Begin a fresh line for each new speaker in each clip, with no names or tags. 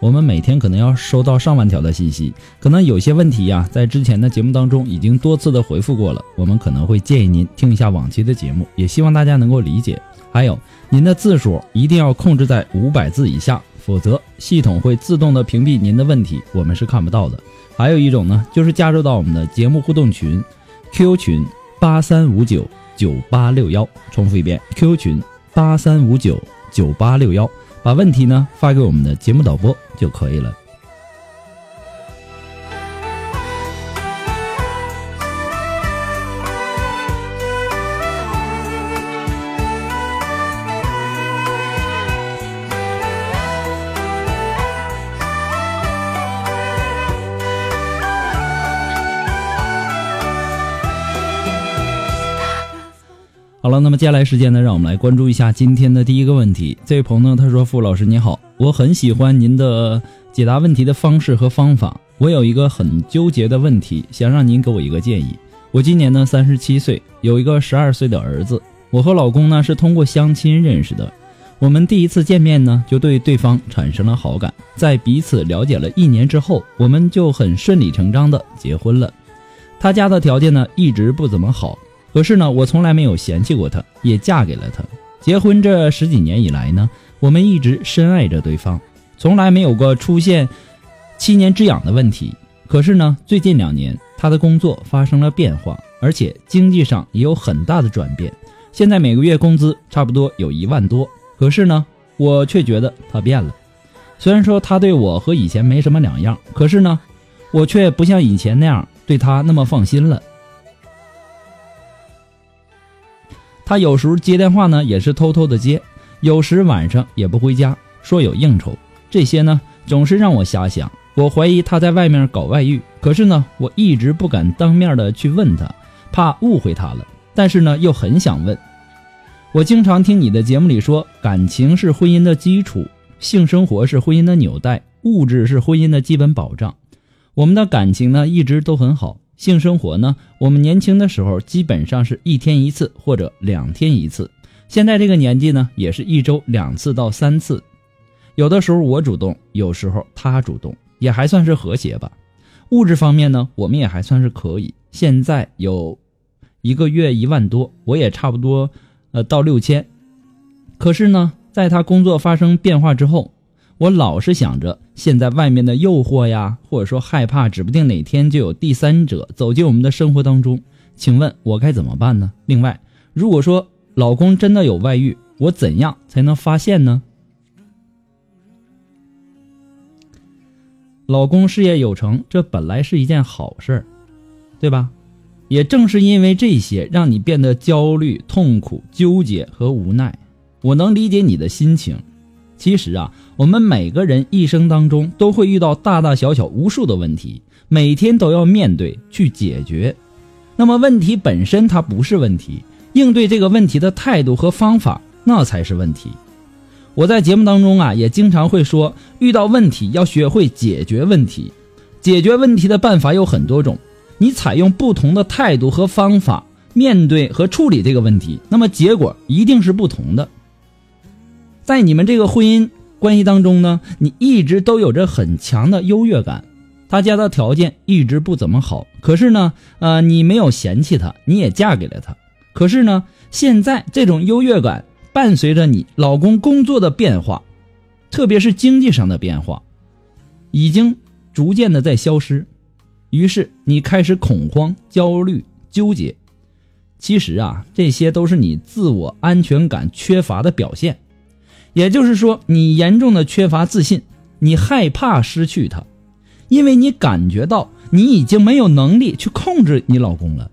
我们每天可能要收到上万条的信息，可能有些问题呀，在之前的节目当中已经多次的回复过了。我们可能会建议您听一下往期的节目，也希望大家能够理解。还有，您的字数一定要控制在五百字以下，否则系统会自动的屏蔽您的问题，我们是看不到的。还有一种呢，就是加入到我们的节目互动群，Q 群八三五九九八六幺，重复一遍，QQ 群八三五九九八六幺。把问题呢发给我们的节目导播就可以了。好了，那么接下来时间呢，让我们来关注一下今天的第一个问题。这位朋友呢，他说：“傅老师你好，我很喜欢您的解答问题的方式和方法。我有一个很纠结的问题，想让您给我一个建议。我今年呢三十七岁，有一个十二岁的儿子。我和老公呢是通过相亲认识的。我们第一次见面呢，就对对方产生了好感。在彼此了解了一年之后，我们就很顺理成章的结婚了。他家的条件呢，一直不怎么好。”可是呢，我从来没有嫌弃过她，也嫁给了他。结婚这十几年以来呢，我们一直深爱着对方，从来没有过出现七年之痒的问题。可是呢，最近两年他的工作发生了变化，而且经济上也有很大的转变。现在每个月工资差不多有一万多，可是呢，我却觉得他变了。虽然说他对我和以前没什么两样，可是呢，我却不像以前那样对他那么放心了。他有时候接电话呢，也是偷偷的接；有时晚上也不回家，说有应酬。这些呢，总是让我瞎想。我怀疑他在外面搞外遇，可是呢，我一直不敢当面的去问他，怕误会他了。但是呢，又很想问。我经常听你的节目里说，感情是婚姻的基础，性生活是婚姻的纽带，物质是婚姻的基本保障。我们的感情呢，一直都很好。性生活呢？我们年轻的时候基本上是一天一次或者两天一次，现在这个年纪呢，也是一周两次到三次。有的时候我主动，有时候他主动，也还算是和谐吧。物质方面呢，我们也还算是可以。现在有一个月一万多，我也差不多呃到六千。可是呢，在他工作发生变化之后。我老是想着现在外面的诱惑呀，或者说害怕，指不定哪天就有第三者走进我们的生活当中。请问我该怎么办呢？另外，如果说老公真的有外遇，我怎样才能发现呢？老公事业有成，这本来是一件好事儿，对吧？也正是因为这些，让你变得焦虑、痛苦、纠结和无奈。我能理解你的心情。其实啊，我们每个人一生当中都会遇到大大小小无数的问题，每天都要面对去解决。那么问题本身它不是问题，应对这个问题的态度和方法那才是问题。我在节目当中啊也经常会说，遇到问题要学会解决问题。解决问题的办法有很多种，你采用不同的态度和方法面对和处理这个问题，那么结果一定是不同的。在你们这个婚姻关系当中呢，你一直都有着很强的优越感。他家的条件一直不怎么好，可是呢，呃，你没有嫌弃他，你也嫁给了他。可是呢，现在这种优越感伴随着你老公工作的变化，特别是经济上的变化，已经逐渐的在消失。于是你开始恐慌、焦虑、纠结。其实啊，这些都是你自我安全感缺乏的表现。也就是说，你严重的缺乏自信，你害怕失去他，因为你感觉到你已经没有能力去控制你老公了。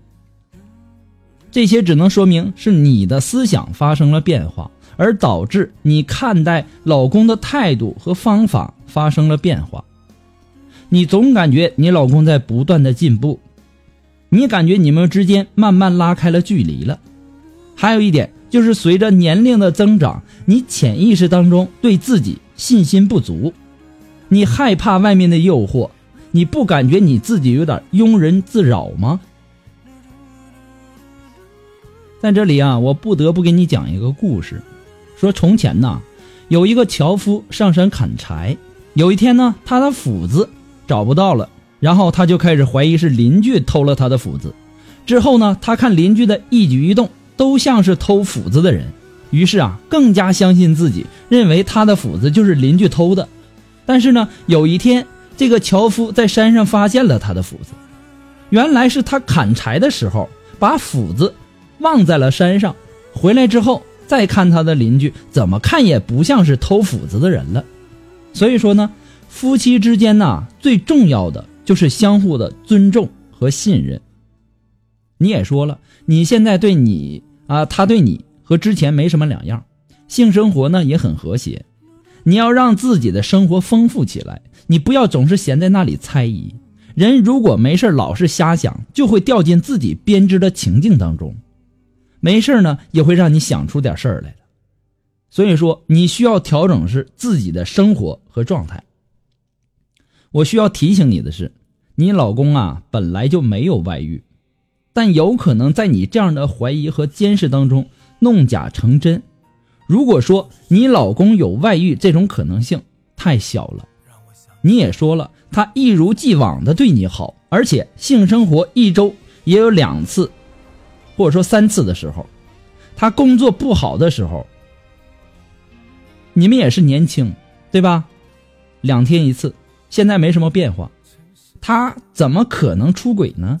这些只能说明是你的思想发生了变化，而导致你看待老公的态度和方法发生了变化。你总感觉你老公在不断的进步，你感觉你们之间慢慢拉开了距离了。还有一点。就是随着年龄的增长，你潜意识当中对自己信心不足，你害怕外面的诱惑，你不感觉你自己有点庸人自扰吗？在这里啊，我不得不给你讲一个故事，说从前呐，有一个樵夫上山砍柴，有一天呢，他的斧子找不到了，然后他就开始怀疑是邻居偷了他的斧子，之后呢，他看邻居的一举一动。都像是偷斧子的人，于是啊，更加相信自己，认为他的斧子就是邻居偷的。但是呢，有一天，这个樵夫在山上发现了他的斧子，原来是他砍柴的时候把斧子忘在了山上。回来之后再看他的邻居，怎么看也不像是偷斧子的人了。所以说呢，夫妻之间呢，最重要的就是相互的尊重和信任。你也说了，你现在对你。啊，他对你和之前没什么两样，性生活呢也很和谐。你要让自己的生活丰富起来，你不要总是闲在那里猜疑。人如果没事老是瞎想，就会掉进自己编织的情境当中，没事呢也会让你想出点事儿来所以说，你需要调整是自己的生活和状态。我需要提醒你的是，你老公啊本来就没有外遇。但有可能在你这样的怀疑和监视当中弄假成真。如果说你老公有外遇，这种可能性太小了。你也说了，他一如既往的对你好，而且性生活一周也有两次，或者说三次的时候，他工作不好的时候，你们也是年轻，对吧？两天一次，现在没什么变化，他怎么可能出轨呢？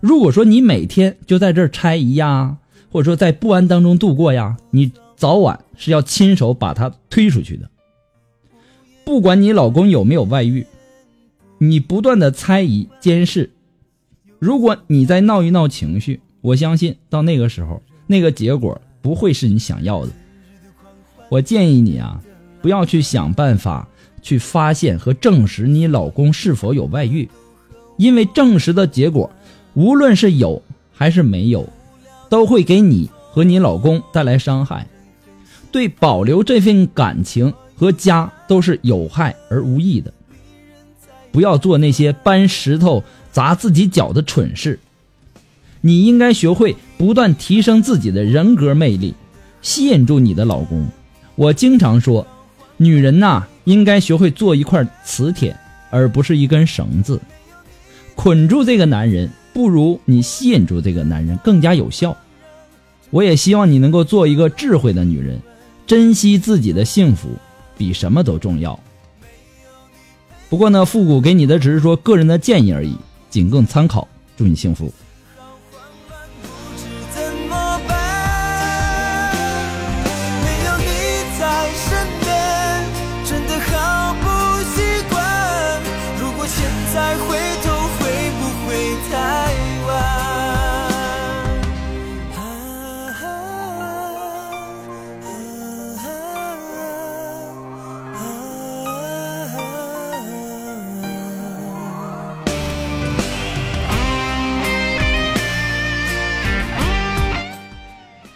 如果说你每天就在这儿猜疑呀，或者说在不安当中度过呀，你早晚是要亲手把他推出去的。不管你老公有没有外遇，你不断的猜疑监视，如果你再闹一闹情绪，我相信到那个时候，那个结果不会是你想要的。我建议你啊，不要去想办法去发现和证实你老公是否有外遇，因为证实的结果。无论是有还是没有，都会给你和你老公带来伤害，对保留这份感情和家都是有害而无益的。不要做那些搬石头砸自己脚的蠢事。你应该学会不断提升自己的人格魅力，吸引住你的老公。我经常说，女人呐，应该学会做一块磁铁，而不是一根绳子，捆住这个男人。不如你吸引住这个男人更加有效。我也希望你能够做一个智慧的女人，珍惜自己的幸福，比什么都重要。不过呢，复古给你的只是说个人的建议而已，仅供参考。祝你幸福。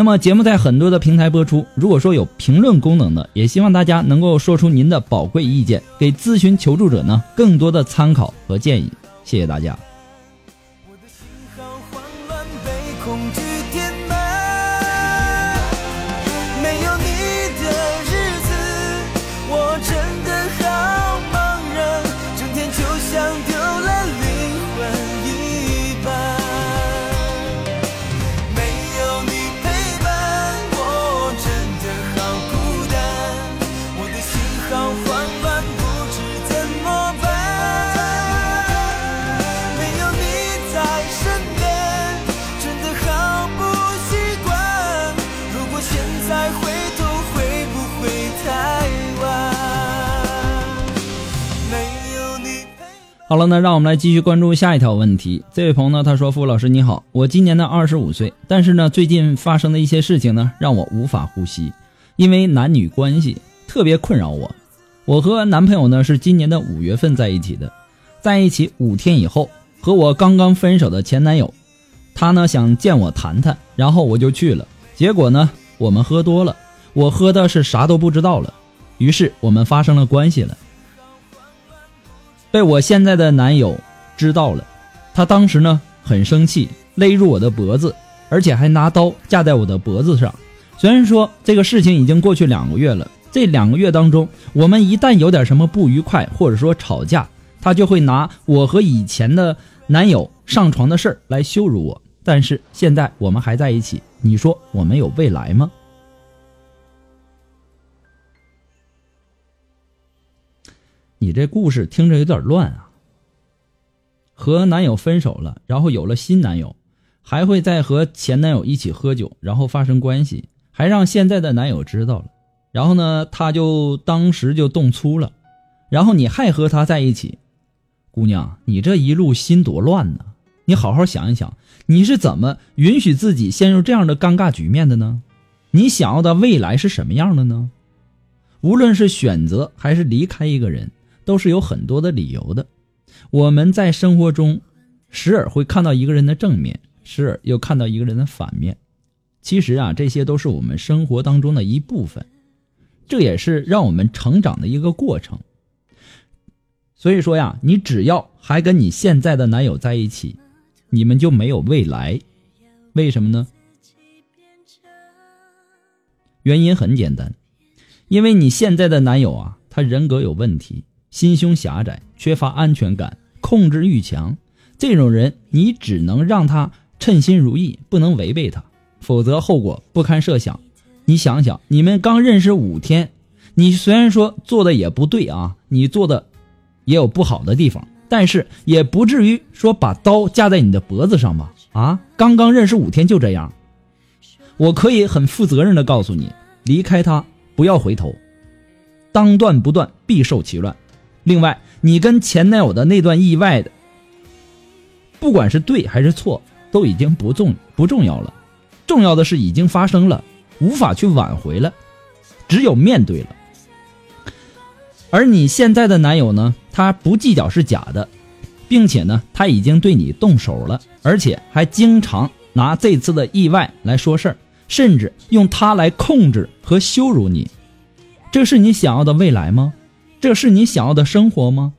那么节目在很多的平台播出，如果说有评论功能的，也希望大家能够说出您的宝贵意见，给咨询求助者呢更多的参考和建议。谢谢大家。
好了，
那让我们来继续关注下一条问题。这位朋友呢，他说：“傅老师你好，我今年呢二十五岁，但是呢最近发生的一些事情呢，让我无法呼吸，因为男女关系特别困扰我。我和男朋友呢是今年的五月份在一起的，在一起五天以后，和我刚刚分手的前男友，他呢想见我谈谈，然后我就去了。结果呢，我们喝多了，我喝的是啥都不知道了，于是我们发生了关系了。”被我现在的男友知道了，他当时呢很生气，勒住我的脖子，而且还拿刀架在我的脖子上。虽然说这个事情已经过去两个月了，这两个月当中，我们一旦有点什么不愉快，或者说吵架，他就会拿我和以前的男友上床的事儿来羞辱我。但是现在我们还在一起，你说我们有未来吗？你这故事听着有点乱啊。和男友分手了，然后有了新男友，还会再和前男友一起喝酒，然后发生关系，还让现在的男友知道了，然后呢，他就当时就动粗了，然后你还和他在一起，姑娘，你这一路心多乱呢！你好好想一想，你是怎么允许自己陷入这样的尴尬局面的呢？你想要的未来是什么样的呢？无论是选择还是离开一个人，都是有很多的理由的。我们在生活中，时而会看到一个人的正面，时而又看到一个人的反面。其实啊，这些都是我们生活当中的一部分，这也是让我们成长的一个过程。所以说呀，你只要还跟你现在的男友在一起，你们就没有未来。为什么呢？原因很简单，因为你现在的男友啊，他人格有问题。心胸狭窄，缺乏安全感，控制欲强，这种人你只能让他称心如意，不能违背他，否则后果不堪设想。你想想，你们刚认识五天，你虽然说做的也不对啊，你做的也有不好的地方，但是也不至于说把刀架在你的脖子上吧？啊，刚刚认识五天就这样，我可以很负责任的告诉你，离开他，不要回头，当断不断，必受其乱。另外，你跟前男友的那段意外的，不管是对还是错，都已经不重不重要了，重要的是已经发生了，无法去挽回了，只有面对了。而你现在的男友呢，他不计较是假的，并且呢，他已经对你动手了，而且还经常拿这次的意外来说事儿，甚至用他来控制和羞辱你，这是你想要的未来吗？这是你想要的生活吗？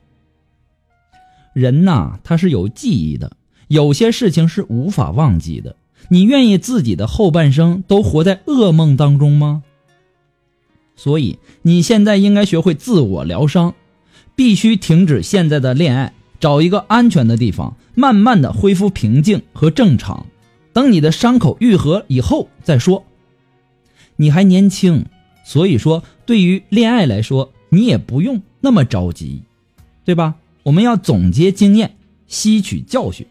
人呐，他是有记忆的，有些事情是无法忘记的。你愿意自己的后半生都活在噩梦当中吗？所以你现在应该学会自我疗伤，必须停止现在的恋爱，找一个安全的地方，慢慢的恢复平静和正常。等你的伤口愈合以后再说。你还年轻，所以说对于恋爱来说。你也不用那么着急，对吧？我们要总结经验，吸取教训。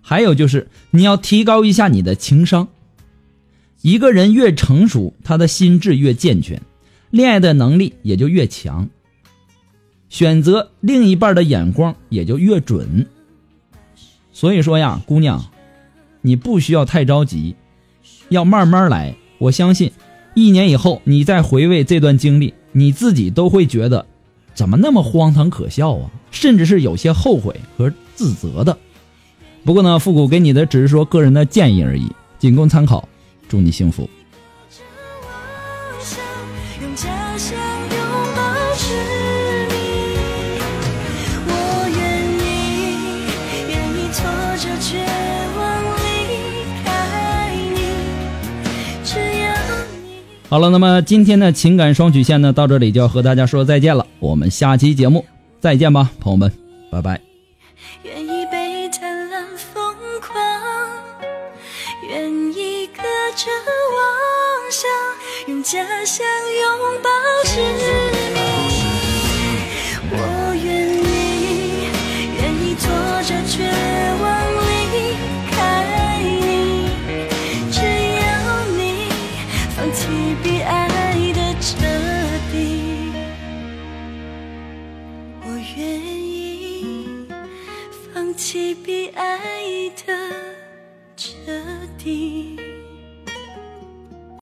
还有就是你要提高一下你的情商。一个人越成熟，他的心智越健全，恋爱的能力也就越强，选择另一半的眼光也就越准。所以说呀，姑娘，你不需要太着急，要慢慢来。我相信，一年以后你再回味这段经历。你自己都会觉得，怎么那么荒唐可笑啊？甚至是有些后悔和自责的。不过呢，复古给你的只是说个人的建议而已，仅供参考。祝你幸福。
用家乡拥抱
好了，那么今天的情感双曲线呢，到这里就要和大家说再见了。我们下期节目再见吧，朋友们，拜拜。
愿意被贪婪疯狂，愿意隔着妄想，用家乡拥抱